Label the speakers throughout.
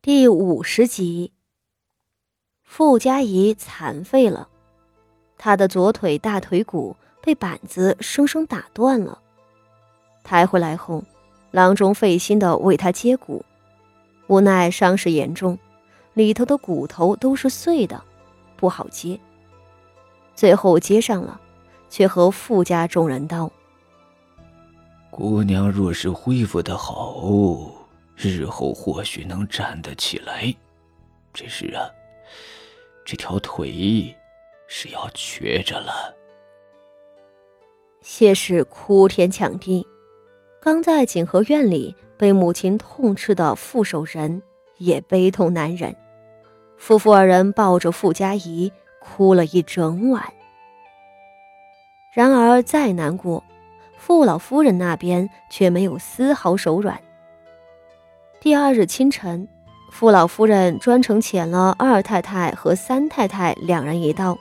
Speaker 1: 第五十集，傅家怡残废了，他的左腿大腿骨被板子生生打断了。抬回来后，郎中费心的为他接骨，无奈伤势严重，里头的骨头都是碎的，不好接。最后接上了，却和傅家众人道：“
Speaker 2: 姑娘若是恢复的好。”日后或许能站得起来，只是啊，这条腿是要瘸着了。
Speaker 1: 谢氏哭天抢地，刚在景和院里被母亲痛斥的傅守仁也悲痛难忍，夫妇二人抱着傅家仪哭了一整晚。然而再难过，傅老夫人那边却没有丝毫手软。第二日清晨，傅老夫人专程遣了二太太和三太太两人一道，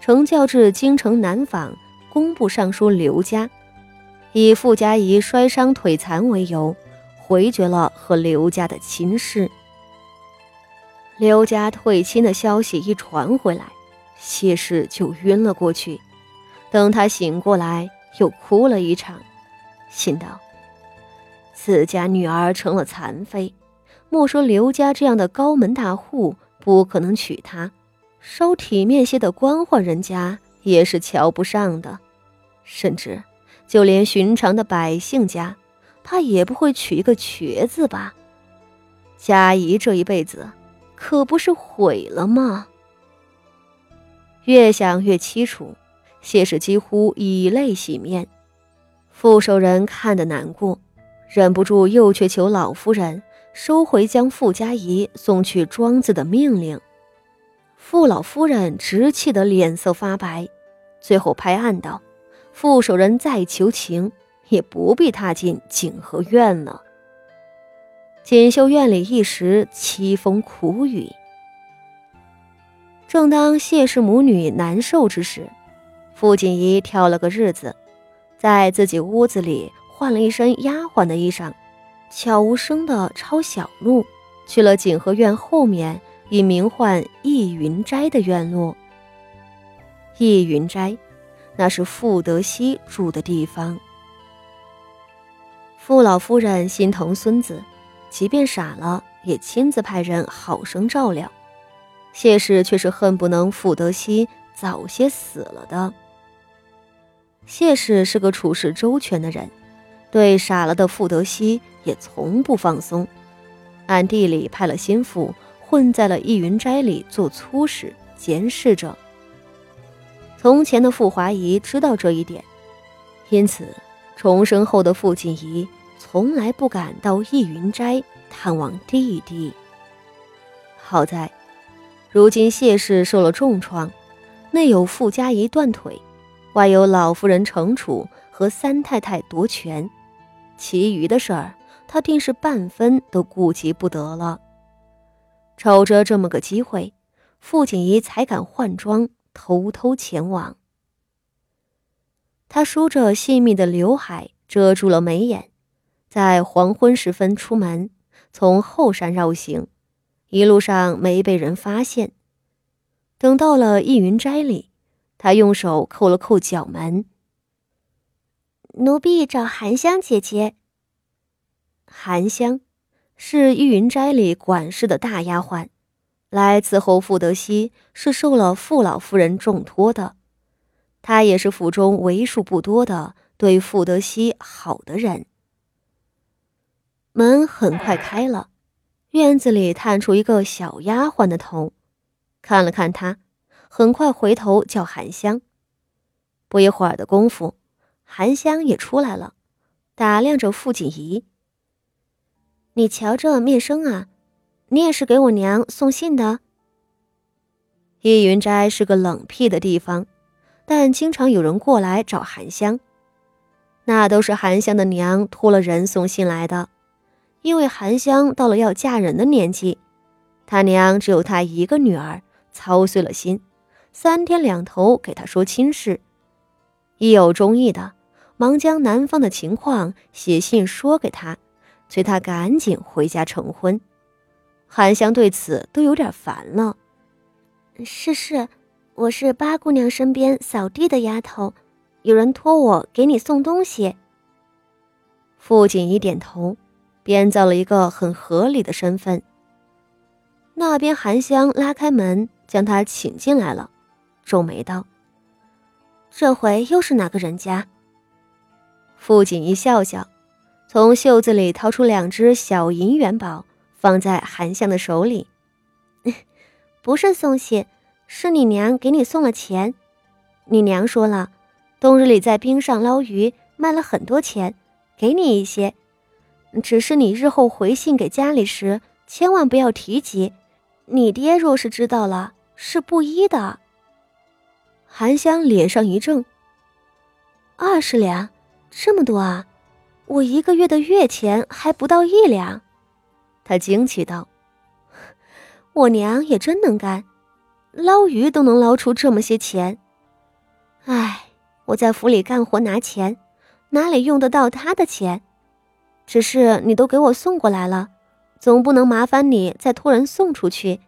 Speaker 1: 乘轿至京城南坊工部尚书刘家，以傅家仪摔伤腿残为由，回绝了和刘家的亲事。刘家退亲的消息一传回来，谢氏就晕了过去。等他醒过来，又哭了一场，心道。自家女儿成了残废，莫说刘家这样的高门大户不可能娶她，稍体面些的官宦人家也是瞧不上的，甚至就连寻常的百姓家，他也不会娶一个瘸子吧？嘉怡这一辈子可不是毁了吗？越想越凄楚，谢氏几乎以泪洗面，傅守仁看得难过。忍不住又去求老夫人收回将傅家仪送去庄子的命令。傅老夫人直气得脸色发白，最后拍案道：“傅守仁再求情，也不必踏进景和院了。”锦绣院里一时凄风苦雨。正当谢氏母女难受之时，傅锦仪挑了个日子，在自己屋子里。换了一身丫鬟的衣裳，悄无声地抄小路去了景和院后面以名唤逸云斋的院落。逸云斋，那是傅德熙住的地方。傅老夫人心疼孙子，即便傻了，也亲自派人好生照料。谢氏却是恨不能傅德熙早些死了的。谢氏是个处事周全的人。对傻了的傅德熙也从不放松，暗地里派了心腹混在了逸云斋里做粗使，监视着。从前的傅华仪知道这一点，因此重生后的傅锦仪从来不敢到逸云斋探望弟弟。好在，如今谢氏受了重创，内有傅家仪断腿，外有老夫人惩处和三太太夺权。其余的事儿，他定是半分都顾及不得了。瞅着这么个机会，傅锦仪才敢换装，偷偷前往。他梳着细密的刘海，遮住了眉眼，在黄昏时分出门，从后山绕行，一路上没被人发现。等到了逸云斋里，他用手扣了扣角门。
Speaker 3: 奴婢找韩香姐姐。
Speaker 1: 韩香是玉云斋里管事的大丫鬟，来伺候傅德熙是受了傅老夫人重托的。她也是府中为数不多的对傅德熙好的人。门很快开了，院子里探出一个小丫鬟的头，看了看他，很快回头叫韩香。不一会儿的功夫。韩香也出来了，打量着傅锦仪。你瞧这面生啊，你也是给我娘送信的。逸云斋是个冷僻的地方，但经常有人过来找韩香，那都是韩香的娘托了人送信来的。因为韩香到了要嫁人的年纪，他娘只有她一个女儿，操碎了心，三天两头给她说亲事，一有中意的。忙将男方的情况写信说给他，催他赶紧回家成婚。韩香对此都有点烦了。
Speaker 3: 是是，我是八姑娘身边扫地的丫头，有人托我给你送东西。
Speaker 1: 傅锦仪点头，编造了一个很合理的身份。那边韩香拉开门，将他请进来了，皱眉道：“
Speaker 3: 这回又是哪个人家？”
Speaker 1: 傅锦仪笑笑，从袖子里掏出两只小银元宝，放在韩香的手里。
Speaker 3: 不是送信，是你娘给你送了钱。你娘说了，冬日里在冰上捞鱼卖了很多钱，给你一些。只是你日后回信给家里时，千万不要提及。你爹若是知道了，是不依的。
Speaker 1: 韩香脸上一怔。二十两，这么多啊！我一个月的月钱还不到一两。他惊奇道。我娘也真能干，捞鱼都能捞出这么些钱。唉，我在府里干活拿钱，哪里用得到她的钱？只是你都给我送过来了，总不能麻烦你再托人送出去。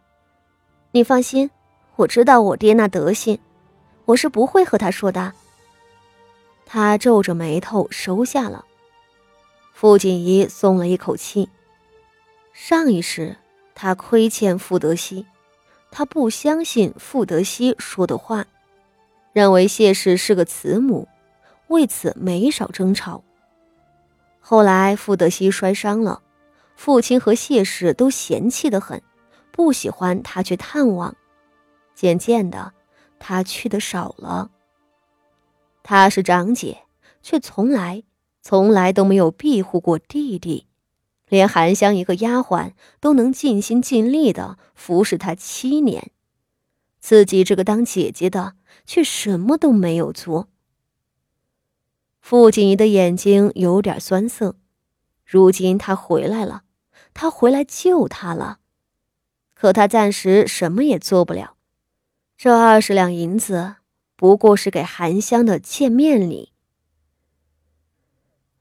Speaker 1: 你放心，我知道我爹那德行，我是不会和他说的。他皱着眉头收下了。傅锦仪松了一口气。上一世。他亏欠傅德熙，他不相信傅德熙说的话，认为谢氏是个慈母，为此没少争吵。后来傅德熙摔伤了，父亲和谢氏都嫌弃的很，不喜欢他去探望。渐渐的，他去的少了。她是长姐，却从来从来都没有庇护过弟弟。连韩香一个丫鬟都能尽心尽力的服侍他七年，自己这个当姐姐的却什么都没有做。傅锦仪的眼睛有点酸涩，如今他回来了，他回来救他了，可他暂时什么也做不了。这二十两银子不过是给韩香的见面礼，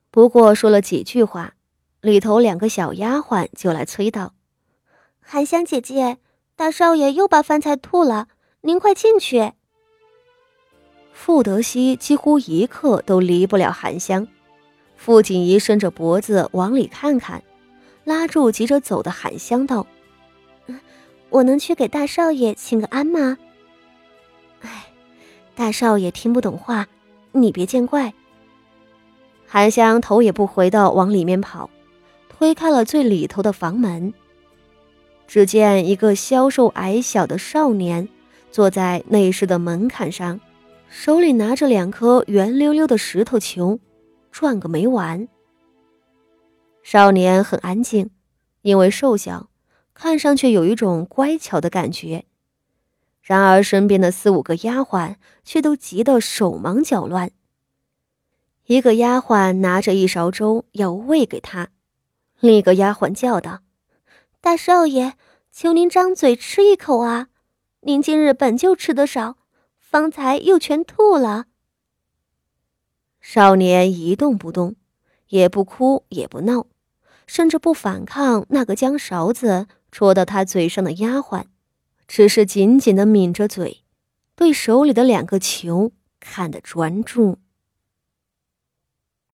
Speaker 1: 不过说了几句话。里头两个小丫鬟就来催道：“
Speaker 3: 韩香姐姐，大少爷又把饭菜吐了，您快进去。”
Speaker 1: 傅德熙几乎一刻都离不了韩香。傅锦仪伸着脖子往里看看，拉住急着走的韩香道：“
Speaker 3: 我能去给大少爷请个安吗？”“，
Speaker 1: 大少爷听不懂话，你别见怪。”韩香头也不回的往里面跑。推开了最里头的房门，只见一个消瘦矮小的少年坐在内室的门槛上，手里拿着两颗圆溜溜的石头球，转个没完。少年很安静，因为瘦小，看上去有一种乖巧的感觉。然而身边的四五个丫鬟却都急得手忙脚乱。一个丫鬟拿着一勺粥要喂给他。另一个丫鬟叫道：“
Speaker 3: 大少爷，求您张嘴吃一口啊！您今日本就吃得少，方才又全吐了。”
Speaker 1: 少年一动不动，也不哭也不闹，甚至不反抗那个将勺子戳到他嘴上的丫鬟，只是紧紧的抿着嘴，对手里的两个球看得专注。